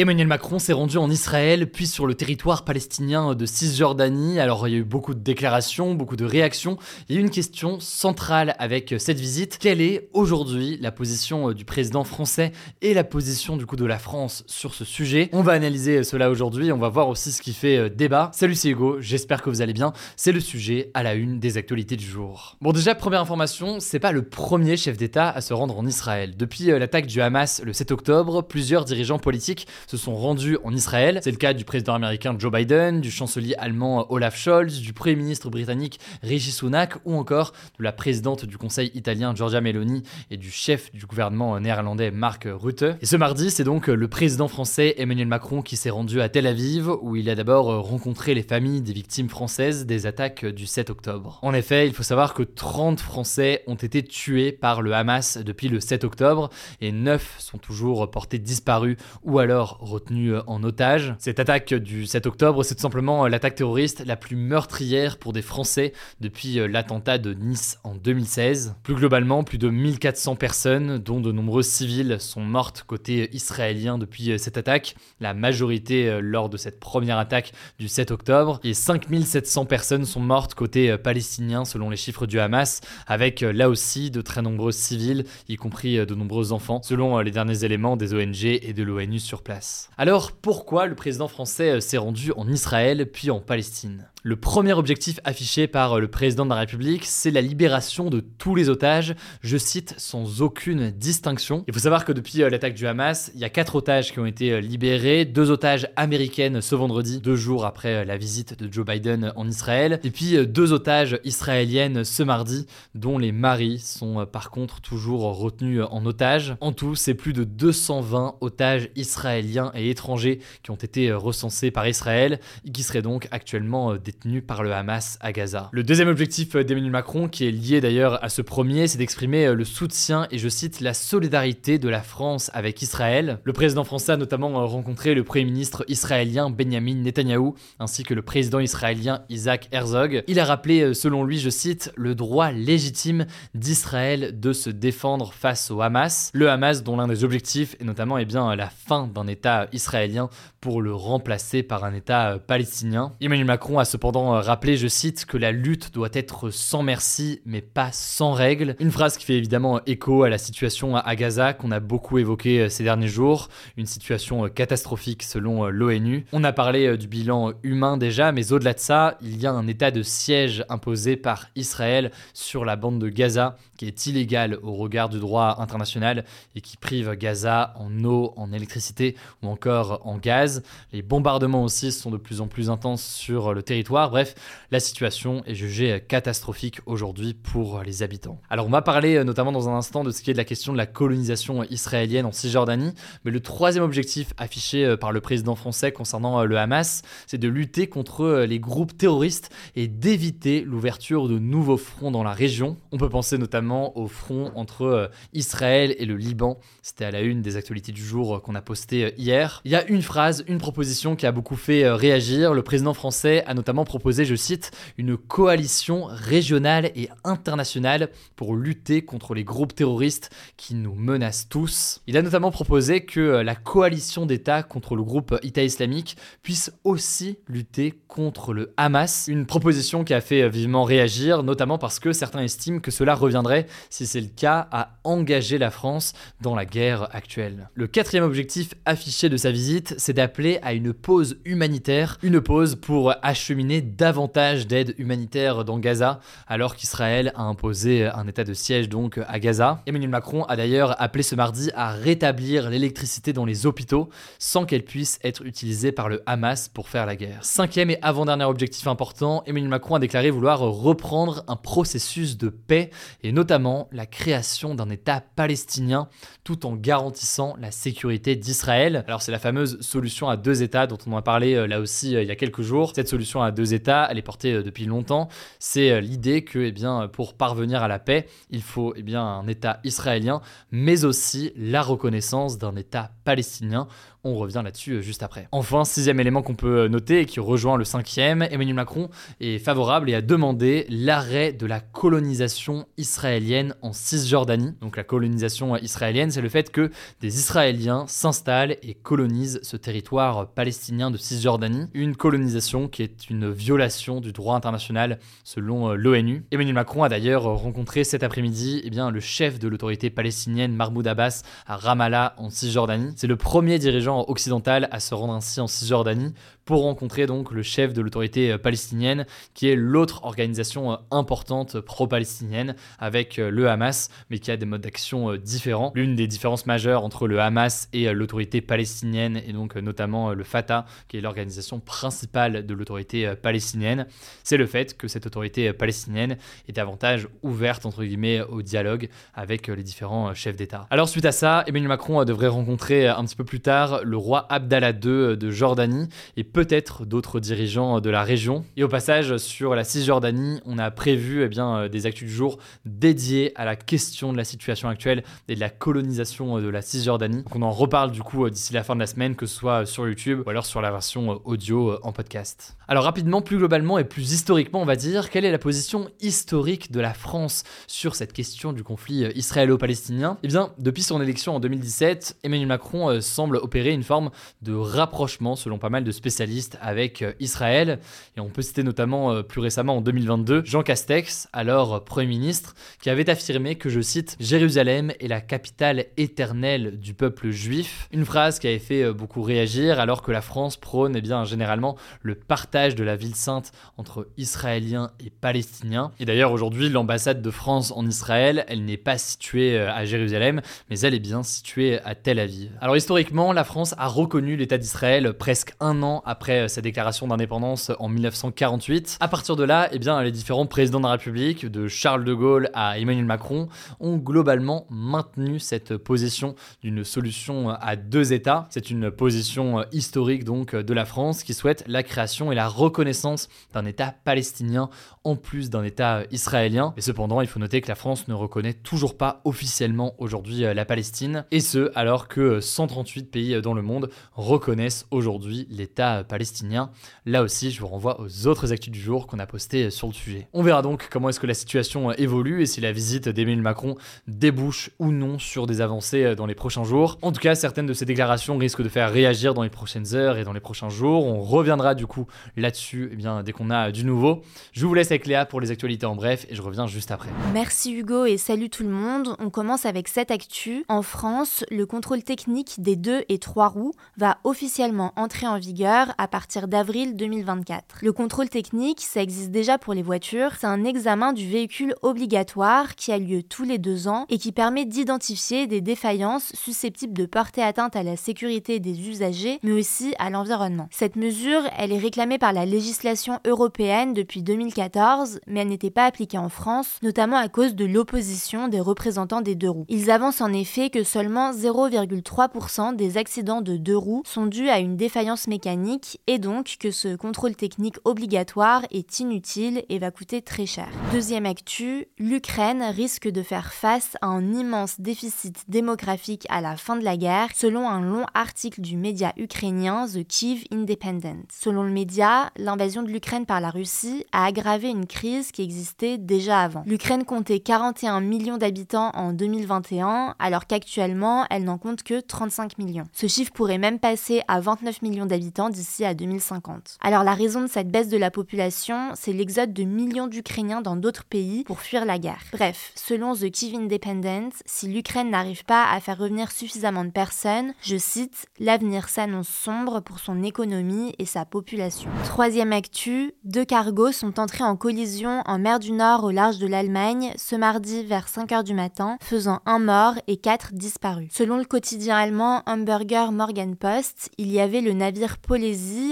Emmanuel Macron s'est rendu en Israël, puis sur le territoire palestinien de Cisjordanie. Alors il y a eu beaucoup de déclarations, beaucoup de réactions. Il y a eu une question centrale avec cette visite. Quelle est aujourd'hui la position du président français et la position du coup de la France sur ce sujet? On va analyser cela aujourd'hui, on va voir aussi ce qui fait débat. Salut c'est Hugo, j'espère que vous allez bien. C'est le sujet à la une des actualités du jour. Bon déjà première information, c'est pas le premier chef d'État à se rendre en Israël. Depuis l'attaque du Hamas le 7 octobre, plusieurs dirigeants politiques se sont rendus en Israël. C'est le cas du président américain Joe Biden, du chancelier allemand Olaf Scholz, du premier ministre britannique Rishi Sunak ou encore de la présidente du conseil italien Giorgia Meloni et du chef du gouvernement néerlandais Mark Rutte. Et ce mardi, c'est donc le président français Emmanuel Macron qui s'est rendu à Tel Aviv où il a d'abord rencontré les familles des victimes françaises des attaques du 7 octobre. En effet, il faut savoir que 30 Français ont été tués par le Hamas depuis le 7 octobre et 9 sont toujours portés disparus ou alors retenu euh, en otage. Cette attaque du 7 octobre, c'est tout simplement euh, l'attaque terroriste la plus meurtrière pour des Français depuis euh, l'attentat de Nice en 2016. Plus globalement, plus de 1400 personnes, dont de nombreux civils, sont mortes côté israélien depuis cette attaque, la majorité lors de cette première attaque du 7 octobre, et 5700 personnes sont mortes côté palestinien selon les chiffres du Hamas, avec là aussi de très nombreux civils, y compris de nombreux enfants, selon les derniers éléments des ONG et de l'ONU sur place. Alors pourquoi le président français euh, s'est rendu en Israël puis en Palestine? Le premier objectif affiché par le président de la République, c'est la libération de tous les otages, je cite, sans aucune distinction. Il faut savoir que depuis euh, l'attaque du Hamas, il y a quatre otages qui ont été euh, libérés, deux otages américaines ce vendredi, deux jours après la visite de Joe Biden en Israël, et puis deux otages israéliennes ce mardi, dont les maris sont par contre toujours retenus en otage. En tout, c'est plus de 220 otages israéliens et étrangers qui ont été euh, recensés par Israël et qui seraient donc actuellement euh, détenus par le Hamas à Gaza. Le deuxième objectif euh, d'Emmanuel Macron, qui est lié d'ailleurs à ce premier, c'est d'exprimer le soutien et je cite la solidarité de la France avec Israël. Le président français a notamment rencontré le premier ministre israélien Benjamin Netanyahou ainsi que le président israélien Isaac Herzog. Il a rappelé, selon lui, je cite, le droit légitime d'Israël de se défendre face au Hamas. Le Hamas dont l'un des objectifs est notamment eh bien, la fin d'un État israélien pour le remplacer par un État euh, palestinien. Emmanuel Macron a cependant euh, rappelé, je cite, que la lutte doit être sans merci mais pas sans règles. Une phrase qui fait évidemment écho à la situation à Gaza qu'on a beaucoup évoqué euh, ces derniers jours, une situation catastrophique selon l'ONU. On a parlé du bilan humain déjà, mais au-delà de ça, il y a un état de siège imposé par Israël sur la bande de Gaza qui est illégal au regard du droit international et qui prive Gaza en eau, en électricité ou encore en gaz. Les bombardements aussi sont de plus en plus intenses sur le territoire. Bref, la situation est jugée catastrophique aujourd'hui pour les habitants. Alors on va parler euh, notamment dans un instant de ce qui est de la question de la colonisation israélienne en Cisjordanie, mais le troisième objectif affiché euh, par le président français concernant euh, le Hamas, c'est de lutter contre les groupes terroristes et d'éviter l'ouverture de nouveaux fronts dans la région. On peut penser notamment au front entre Israël et le Liban. C'était à la une des actualités du jour qu'on a posté hier. Il y a une phrase, une proposition qui a beaucoup fait euh, réagir. Le président français a notamment proposé, je cite, une coalition régionale et internationale pour lutter contre les groupes terroristes qui nous menacent tous. Il a notamment proposé que euh, la coalition d'États contre le groupe État islamique puisse aussi lutter contre le Hamas. Une proposition qui a fait euh, vivement réagir, notamment parce que certains estiment que cela reviendrait, si c'est le cas, à engager la France dans la guerre actuelle. Le quatrième objectif affiché de sa visite, c'est d'appeler à une pause humanitaire, une pause pour acheminer davantage d'aide humanitaire dans Gaza, alors qu'Israël a imposé un état de siège donc à Gaza. Emmanuel Macron a d'ailleurs appelé ce mardi à rétablir l'électricité dans les hôpitaux sans qu'elle puisse être utilisée par le Hamas pour faire la guerre. Cinquième et avant-dernier objectif important, Emmanuel Macron a déclaré vouloir reprendre un processus de paix et notamment la création d'un État palestinien tout en garantissant la sécurité d'Israël. Alors c'est la fameuse solution à deux États dont on a parlé euh, là aussi euh, il y a quelques jours. Cette solution à États, elle est portée euh, depuis longtemps. C'est l'idée que eh bien, pour parvenir à la paix, il faut eh bien, un État israélien, mais aussi la reconnaissance d'un État palestinien on revient là-dessus euh, juste après. Enfin, sixième élément qu'on peut euh, noter et qui rejoint le cinquième, Emmanuel Macron est favorable et a demandé l'arrêt de la colonisation israélienne en Cisjordanie. Donc la colonisation israélienne, c'est le fait que des Israéliens s'installent et colonisent ce territoire palestinien de Cisjordanie. Une colonisation qui est une violation du droit international selon euh, l'ONU. Emmanuel Macron a d'ailleurs rencontré cet après-midi eh le chef de l'autorité palestinienne Mahmoud Abbas à Ramallah en Cisjordanie. C'est le premier dirigeant occidental à se rendre ainsi en Cisjordanie pour rencontrer donc le chef de l'autorité euh, palestinienne, qui est l'autre organisation euh, importante pro-palestinienne avec euh, le Hamas, mais qui a des modes d'action différents. L'une des différences majeures entre le Hamas et l'autorité palestinienne, et donc notamment le Fatah, qui est l'organisation principale de l'autorité palestinienne, c'est le fait que cette autorité palestinienne est davantage ouverte, entre guillemets, au dialogue avec les différents chefs d'État. Alors suite à ça, Emmanuel Macron devrait rencontrer un petit peu plus tard le roi Abdallah II de Jordanie et peut-être d'autres dirigeants de la région. Et au passage, sur la Cisjordanie, on a prévu eh bien, euh, des actus du jour dédiés à la question de la situation actuelle et de la colonisation euh, de la Cisjordanie. Donc on en reparle du coup euh, d'ici la fin de la semaine, que ce soit sur YouTube ou alors sur la version audio en podcast. Alors rapidement, plus globalement et plus historiquement, on va dire, quelle est la position historique de la France sur cette question du conflit israélo-palestinien? Eh bien, depuis son élection en 2017, Emmanuel Macron semble opérer une forme de rapprochement, selon pas mal de spécialistes, avec euh, Israël. Et on peut citer notamment euh, plus récemment en 2022 Jean Castex, alors euh, Premier ministre, qui avait affirmé que, je cite, Jérusalem est la capitale éternelle du peuple juif. Une phrase qui avait fait beaucoup réagir alors que la France prône eh bien, généralement le partage de la ville sainte entre Israéliens et Palestiniens. Et d'ailleurs aujourd'hui l'ambassade de France en Israël, elle n'est pas située à Jérusalem, mais elle est bien située à Tel Aviv. Alors historiquement, la France a reconnu l'État d'Israël presque un an après euh, sa déclaration d'indépendance en 1948. À partir de là, eh bien, les différents présidents de la République, de Charles de Gaulle à Emmanuel Macron, ont globalement maintenu cette position d'une solution à deux États. C'est une position euh, historique donc de la France qui souhaite la création et la reconnaissance d'un État palestinien en plus d'un État israélien. Et cependant, il faut noter que la France ne reconnaît toujours pas officiellement aujourd'hui euh, la Palestine, et ce alors que 138 pays dans le monde reconnaissent aujourd'hui l'État palestinien. Là aussi, je vous renvoie aux autres actus du jour qu'on a posté sur le sujet. On verra donc comment est-ce que la situation évolue et si la visite d'Emmanuel Macron débouche ou non sur des avancées dans les prochains jours. En tout cas, certaines de ces déclarations risquent de faire réagir dans les prochaines heures et dans les prochains jours. On reviendra du coup là-dessus eh bien, dès qu'on a du nouveau. Je vous laisse avec Léa pour les actualités en bref et je reviens juste après. Merci Hugo et salut tout le monde. On commence avec cette actu. En France, le contrôle technique des deux et trois roues va officiellement entrer en vigueur à partir d'avril 2024. Le contrôle technique, ça existe déjà pour les voitures, c'est un examen du véhicule obligatoire qui a lieu tous les deux ans et qui permet d'identifier des défaillances susceptibles de porter atteinte à la sécurité des usagers, mais aussi à l'environnement. Cette mesure, elle est réclamée par la législation européenne depuis 2014, mais elle n'était pas appliquée en France, notamment à cause de l'opposition des représentants des deux roues. Ils avancent en effet que seulement 0,3% des accidents de deux roues sont dus à une défaillance mécanique et donc que ce contrôle technique obligatoire est inutile et va coûter très cher. Deuxième actu, l'Ukraine risque de faire face à un immense déficit démographique à la fin de la guerre, selon un long article du média ukrainien The Kiev Independent. Selon le média, l'invasion de l'Ukraine par la Russie a aggravé une crise qui existait déjà avant. L'Ukraine comptait 41 millions d'habitants en 2021, alors qu'actuellement elle n'en compte que 35 millions. Ce chiffre pourrait même passer à 29 millions d'habitants d'ici à 2050. Alors la raison de cette baisse de la population, c'est l'exode de millions d'Ukrainiens dans d'autres pays pour fuir la guerre. Bref, selon The Kiev Independent, si l'Ukraine n'arrive pas à faire revenir suffisamment de personnes, je cite, l'avenir s'annonce sombre pour son économie et sa population. Troisième actu, deux cargos sont entrés en collision en mer du Nord au large de l'Allemagne ce mardi vers 5h du matin, faisant un mort et quatre disparus. Selon le quotidien allemand Hamburger Morgan Post, il y avait le navire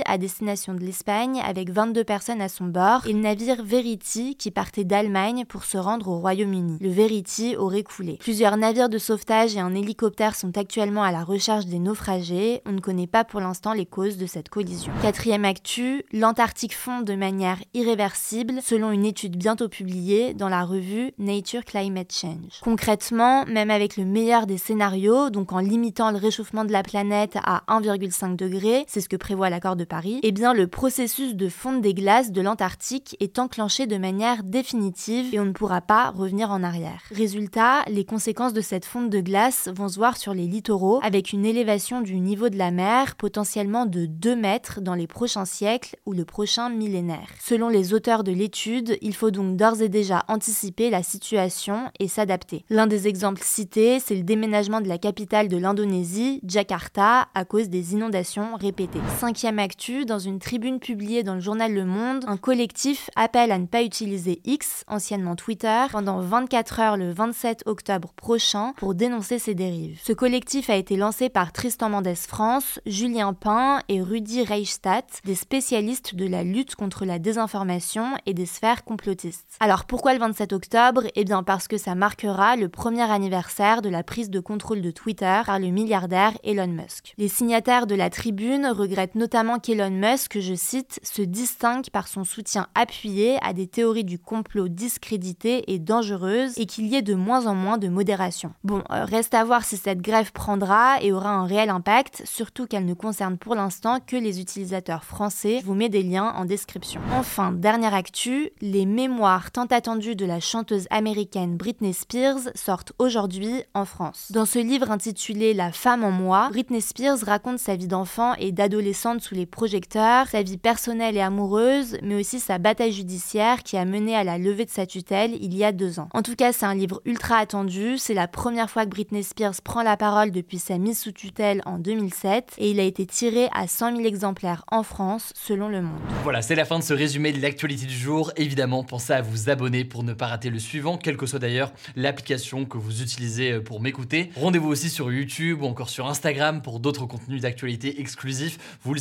À destination de l'Espagne avec 22 personnes à son bord et le navire Verity qui partait d'Allemagne pour se rendre au Royaume-Uni. Le Verity aurait coulé. Plusieurs navires de sauvetage et un hélicoptère sont actuellement à la recherche des naufragés. On ne connaît pas pour l'instant les causes de cette collision. Quatrième actu, l'Antarctique fond de manière irréversible selon une étude bientôt publiée dans la revue Nature Climate Change. Concrètement, même avec le meilleur des scénarios, donc en limitant le réchauffement de la planète à 1,5 degré, c'est ce que prévoit l'accord de Paris, eh bien le processus de fonte des glaces de l'Antarctique est enclenché de manière définitive et on ne pourra pas revenir en arrière. Résultat, les conséquences de cette fonte de glace vont se voir sur les littoraux avec une élévation du niveau de la mer potentiellement de 2 mètres dans les prochains siècles ou le prochain millénaire. Selon les auteurs de l'étude, il faut donc d'ores et déjà anticiper la situation et s'adapter. L'un des exemples cités, c'est le déménagement de la capitale de l'Indonésie, Jakarta, à cause des inondations répétées. Actu, dans une tribune publiée dans le journal Le Monde, un collectif appelle à ne pas utiliser X, anciennement Twitter, pendant 24 heures le 27 octobre prochain pour dénoncer ces dérives. Ce collectif a été lancé par Tristan Mendes France, Julien Pain et Rudy Reichstadt, des spécialistes de la lutte contre la désinformation et des sphères complotistes. Alors pourquoi le 27 octobre? Eh bien parce que ça marquera le premier anniversaire de la prise de contrôle de Twitter par le milliardaire Elon Musk. Les signataires de la tribune regrettent notamment qu'Elon Musk, je cite, se distingue par son soutien appuyé à des théories du complot discréditées et dangereuses et qu'il y ait de moins en moins de modération. Bon, euh, reste à voir si cette grève prendra et aura un réel impact, surtout qu'elle ne concerne pour l'instant que les utilisateurs français. Je vous mets des liens en description. Enfin, dernière actu, les mémoires tant attendues de la chanteuse américaine Britney Spears sortent aujourd'hui en France. Dans ce livre intitulé La femme en moi, Britney Spears raconte sa vie d'enfant et d'adolescente sous les projecteurs, sa vie personnelle et amoureuse, mais aussi sa bataille judiciaire qui a mené à la levée de sa tutelle il y a deux ans. En tout cas, c'est un livre ultra attendu. C'est la première fois que Britney Spears prend la parole depuis sa mise sous tutelle en 2007 et il a été tiré à 100 000 exemplaires en France selon Le Monde. Voilà, c'est la fin de ce résumé de l'actualité du jour. Évidemment, pensez à vous abonner pour ne pas rater le suivant, quelle que soit d'ailleurs l'application que vous utilisez euh, pour m'écouter. Rendez-vous aussi sur YouTube ou encore sur Instagram pour d'autres contenus d'actualité exclusifs. Vous le